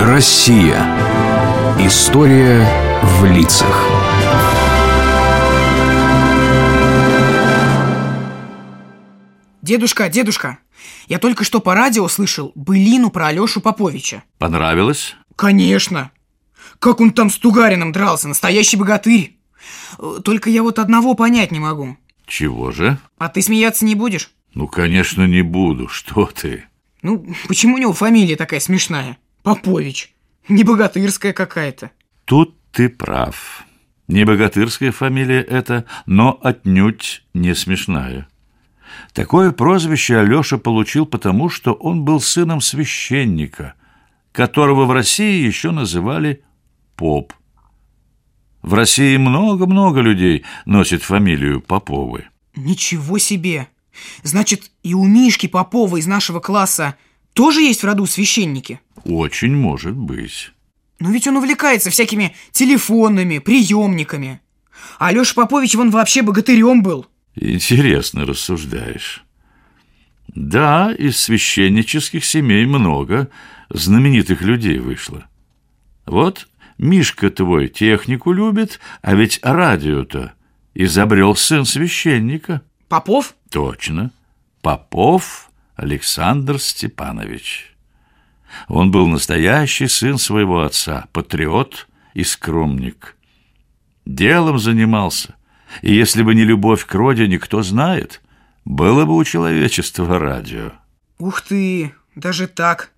Россия. История в лицах. Дедушка, дедушка, я только что по радио слышал былину про Алешу Поповича. Понравилось? Конечно. Как он там с Тугарином дрался, настоящий богатырь. Только я вот одного понять не могу. Чего же? А ты смеяться не будешь? Ну, конечно, не буду. Что ты? Ну, почему у него фамилия такая смешная? Попович. Не богатырская какая-то. Тут ты прав. Не богатырская фамилия это, но отнюдь не смешная. Такое прозвище Алеша получил потому, что он был сыном священника, которого в России еще называли поп. В России много-много людей носит фамилию Поповы. Ничего себе! Значит, и у Мишки Попова из нашего класса тоже есть в роду священники? Очень может быть. Но ведь он увлекается всякими телефонами, приемниками. А Алеша Попович вон вообще богатырем был. Интересно рассуждаешь. Да, из священнических семей много знаменитых людей вышло. Вот Мишка твой технику любит, а ведь радио-то изобрел сын священника. Попов? Точно. Попов Александр Степанович. Он был настоящий сын своего отца, патриот и скромник. Делом занимался, и если бы не любовь к родине, кто знает, было бы у человечества радио. Ух ты, даже так.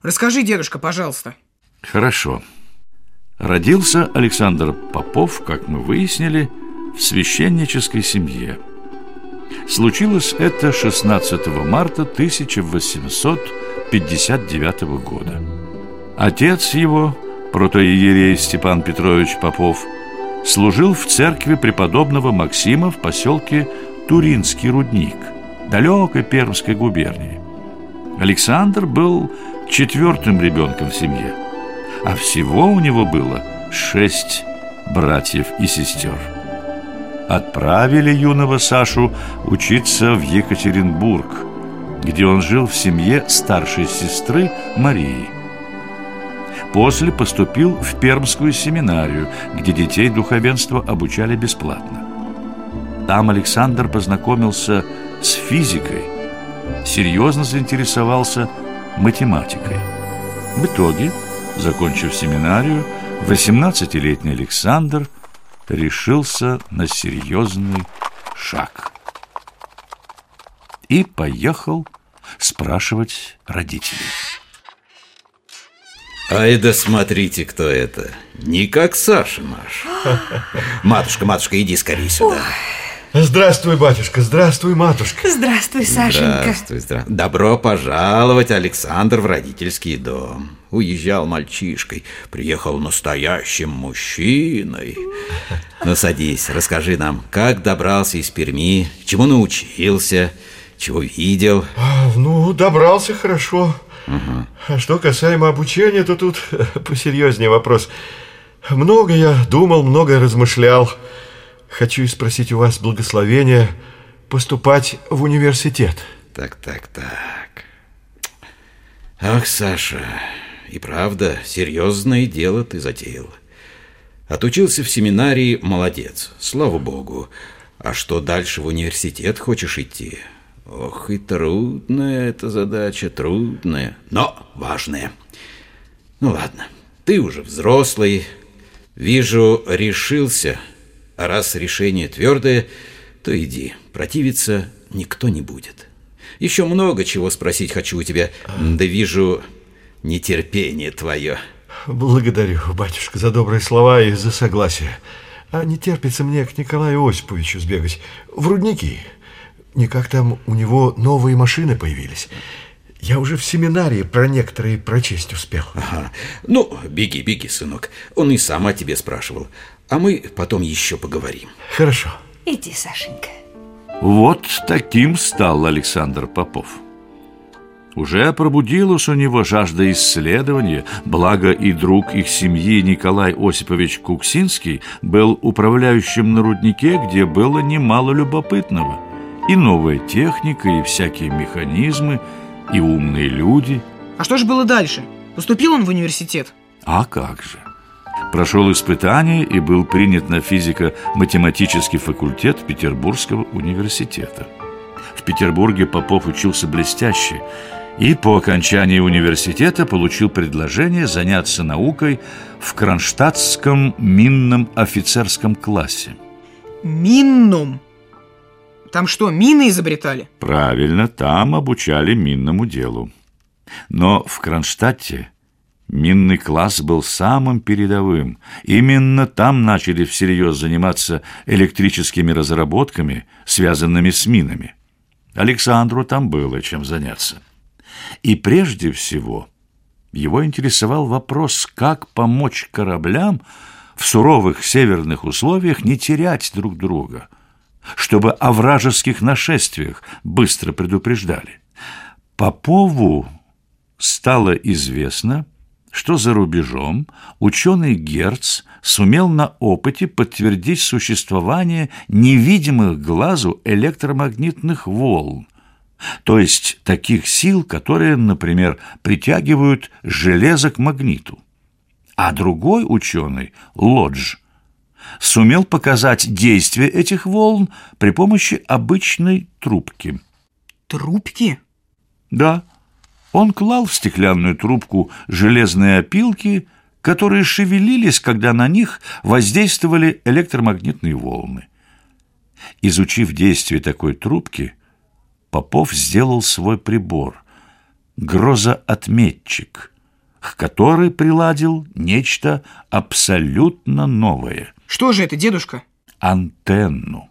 Расскажи, дедушка, пожалуйста. Хорошо. Родился Александр Попов, как мы выяснили, в священнической семье. Случилось это 16 марта 1859 года. Отец его, протоиерей Степан Петрович Попов, служил в церкви преподобного Максима в поселке Туринский рудник, далекой Пермской губернии. Александр был четвертым ребенком в семье, а всего у него было шесть братьев и сестер. Отправили юного Сашу учиться в Екатеринбург, где он жил в семье старшей сестры Марии. После поступил в Пермскую семинарию, где детей духовенства обучали бесплатно. Там Александр познакомился с физикой, серьезно заинтересовался математикой. В итоге, закончив семинарию, 18-летний Александр решился на серьезный шаг. И поехал спрашивать родителей. Ай да смотрите, кто это. Не как Саша наш. Матушка, матушка, иди скорее сюда. Здравствуй, батюшка, здравствуй, матушка. Здравствуй, Сашенька. Здравствуй, здравствуй. Добро пожаловать, Александр, в родительский дом. Уезжал мальчишкой, приехал настоящим мужчиной. Ну, садись, расскажи нам, как добрался из Перми, чему научился, чего видел. А, Ну, добрался хорошо. А что касаемо обучения, то тут посерьезнее вопрос. Много я думал, много размышлял. Хочу спросить у вас благословения поступать в университет. Так, так, так. Ах, Саша, и правда, серьезное дело ты затеял. Отучился в семинарии, молодец, слава богу. А что дальше в университет хочешь идти? Ох, и трудная эта задача, трудная, но важная. Ну ладно, ты уже взрослый, вижу, решился. А раз решение твердое, то иди, противиться никто не будет. Еще много чего спросить хочу у тебя, да вижу нетерпение твое. Благодарю, батюшка, за добрые слова и за согласие. А не терпится мне к Николаю Осиповичу сбегать в рудники. Никак там у него новые машины появились. Я уже в семинарии про некоторые прочесть успел. Ага. Ну, беги, беги, сынок. Он и сам о тебе спрашивал. А мы потом еще поговорим. Хорошо. Иди, Сашенька. Вот таким стал Александр Попов. Уже пробудилась у него жажда исследования, благо и друг их семьи Николай Осипович Куксинский был управляющим на руднике, где было немало любопытного. И новая техника, и всякие механизмы, и умные люди. А что же было дальше? Поступил он в университет? А как же? Прошел испытание и был принят на физико-математический факультет Петербургского университета. В Петербурге Попов учился блестяще и по окончании университета получил предложение заняться наукой в Кронштадтском минном офицерском классе. Минном? Там что, мины изобретали? Правильно, там обучали минному делу. Но в Кронштадте минный класс был самым передовым. Именно там начали всерьез заниматься электрическими разработками, связанными с минами. Александру там было чем заняться. И прежде всего его интересовал вопрос, как помочь кораблям в суровых северных условиях не терять друг друга, чтобы о вражеских нашествиях быстро предупреждали. Попову стало известно, что за рубежом ученый Герц сумел на опыте подтвердить существование невидимых глазу электромагнитных волн, то есть таких сил, которые, например, притягивают железо к магниту. А другой ученый, Лодж, сумел показать действие этих волн при помощи обычной трубки. Трубки? Да, он клал в стеклянную трубку железные опилки, которые шевелились, когда на них воздействовали электромагнитные волны. Изучив действие такой трубки, Попов сделал свой прибор — грозоотметчик, к которой приладил нечто абсолютно новое. Что же это, дедушка? Антенну.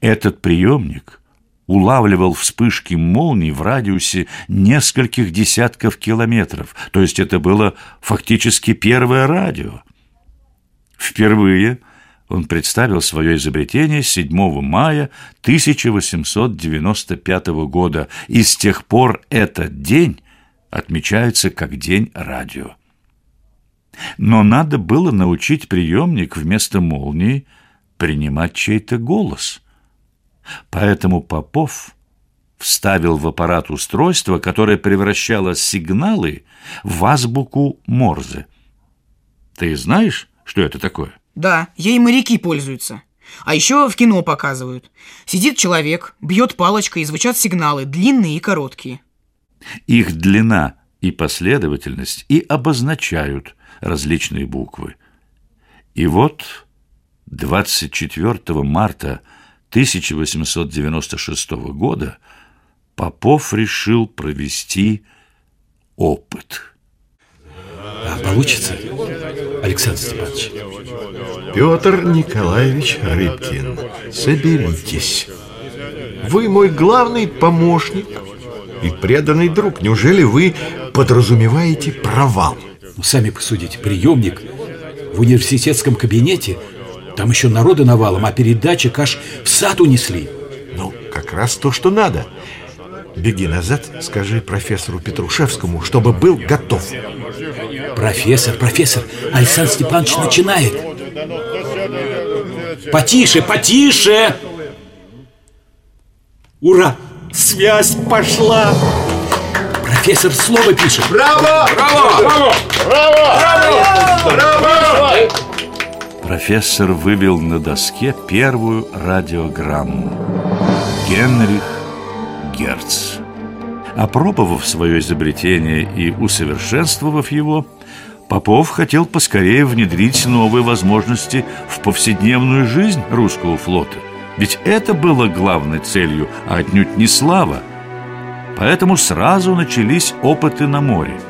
Этот приемник улавливал вспышки молний в радиусе нескольких десятков километров, то есть это было фактически первое радио. Впервые – он представил свое изобретение 7 мая 1895 года, и с тех пор этот день отмечается как День радио. Но надо было научить приемник вместо молнии принимать чей-то голос. Поэтому Попов вставил в аппарат устройство, которое превращало сигналы в азбуку Морзе. Ты знаешь, что это такое? Да, ей моряки пользуются. А еще в кино показывают. Сидит человек, бьет палочкой, и звучат сигналы, длинные и короткие. Их длина и последовательность и обозначают различные буквы. И вот 24 марта 1896 года Попов решил провести опыт. А получится, Александр Степанович? Петр Николаевич Рыбкин, соберитесь. Вы мой главный помощник и преданный друг. Неужели вы подразумеваете провал? Ну, сами посудите, приемник в университетском кабинете, там еще народа навалом, а передатчик аж в сад унесли. Ну, как раз то, что надо. Беги назад, скажи профессору Петрушевскому, чтобы был готов. Профессор, профессор, Александр Степанович начинает. Потише, потише! Ура! Связь пошла! Профессор слово пишет. Браво! Браво! Браво! Браво! Браво! Профессор вывел на доске первую радиограмму. Генрих Герц. Опробовав свое изобретение и усовершенствовав его, Попов хотел поскорее внедрить новые возможности в повседневную жизнь русского флота. Ведь это было главной целью, а отнюдь не слава. Поэтому сразу начались опыты на море.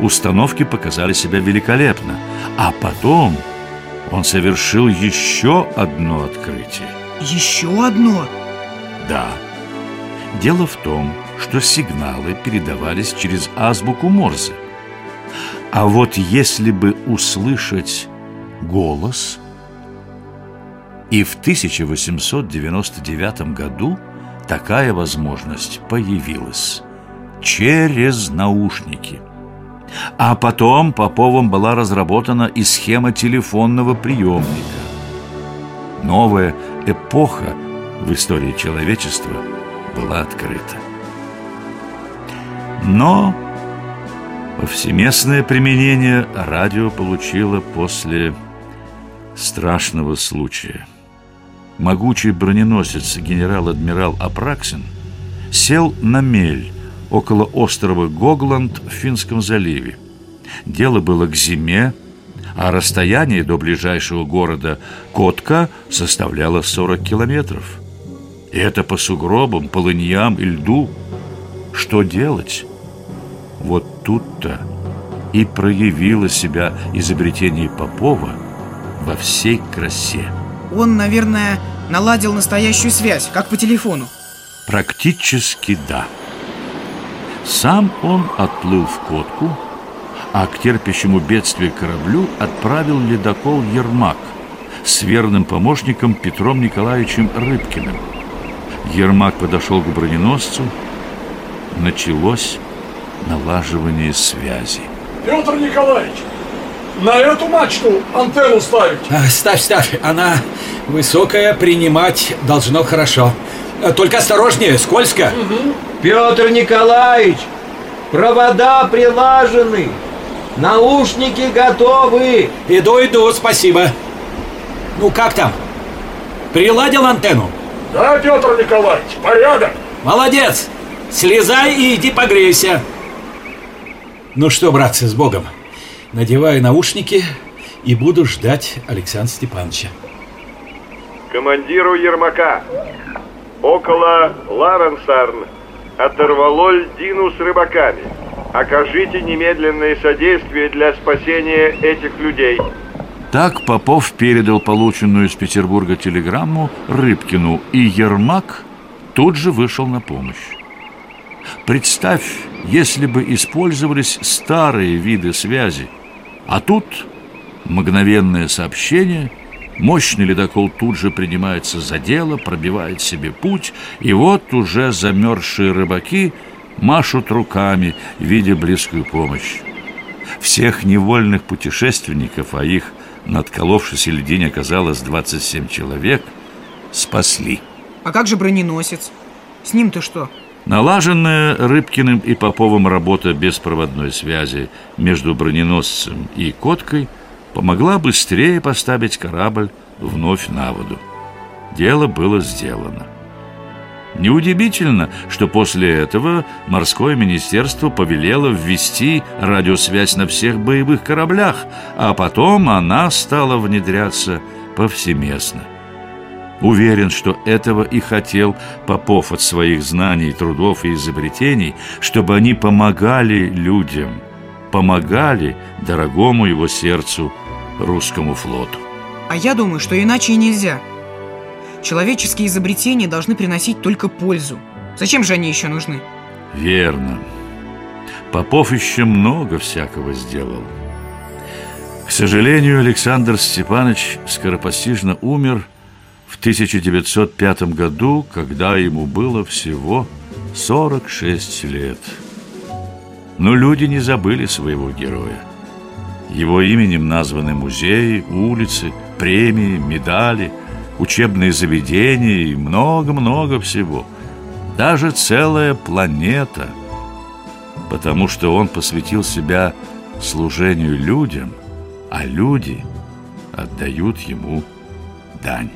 Установки показали себя великолепно. А потом он совершил еще одно открытие. Еще одно? Да. Дело в том, что сигналы передавались через азбуку Морзе – а вот если бы услышать голос... И в 1899 году такая возможность появилась через наушники. А потом Поповым была разработана и схема телефонного приемника. Новая эпоха в истории человечества была открыта. Но Повсеместное применение радио получило после страшного случая. Могучий броненосец генерал-адмирал Апраксин сел на мель около острова Гогланд в Финском заливе. Дело было к зиме, а расстояние до ближайшего города Котка составляло 40 километров. И это по сугробам, полыньям и льду. Что делать? Вот тут-то и проявило себя изобретение Попова во всей красе. Он, наверное, наладил настоящую связь, как по телефону. Практически да. Сам он отплыл в Котку, а к терпящему бедствие кораблю отправил ледокол «Ермак» с верным помощником Петром Николаевичем Рыбкиным. Ермак подошел к броненосцу. Началось налаживание связи. Петр Николаевич, на эту мачту антенну ставить? А, ставь, ставь. Она высокая, принимать должно хорошо. Только осторожнее, скользко. Петр Николаевич, провода прилажены, наушники готовы. Иду, иду, спасибо. Ну, как там? Приладил антенну? Да, Петр Николаевич, порядок. Молодец! Слезай и иди погрейся. Ну что, братцы, с Богом. Надеваю наушники и буду ждать Александра Степановича. Командиру Ермака. Около Ларенсарн оторвало льдину с рыбаками. Окажите немедленное содействие для спасения этих людей. Так Попов передал полученную из Петербурга телеграмму Рыбкину, и Ермак тут же вышел на помощь. Представь, если бы использовались старые виды связи, а тут мгновенное сообщение, мощный ледокол тут же принимается за дело, пробивает себе путь, и вот уже замерзшие рыбаки машут руками, видя близкую помощь. Всех невольных путешественников, а их на отколовшейся льдине оказалось 27 человек, спасли. А как же броненосец? С ним-то что? Налаженная Рыбкиным и Поповым работа беспроводной связи между броненосцем и Коткой помогла быстрее поставить корабль вновь на воду. Дело было сделано. Неудивительно, что после этого морское министерство повелело ввести радиосвязь на всех боевых кораблях, а потом она стала внедряться повсеместно. Уверен, что этого и хотел Попов от своих знаний, трудов и изобретений, чтобы они помогали людям, помогали дорогому его сердцу русскому флоту. А я думаю, что иначе и нельзя. Человеческие изобретения должны приносить только пользу. Зачем же они еще нужны? Верно. Попов еще много всякого сделал. К сожалению, Александр Степанович скоропостижно умер в 1905 году, когда ему было всего 46 лет. Но люди не забыли своего героя. Его именем названы музеи, улицы, премии, медали, учебные заведения и много-много всего. Даже целая планета. Потому что он посвятил себя служению людям, а люди отдают ему дань.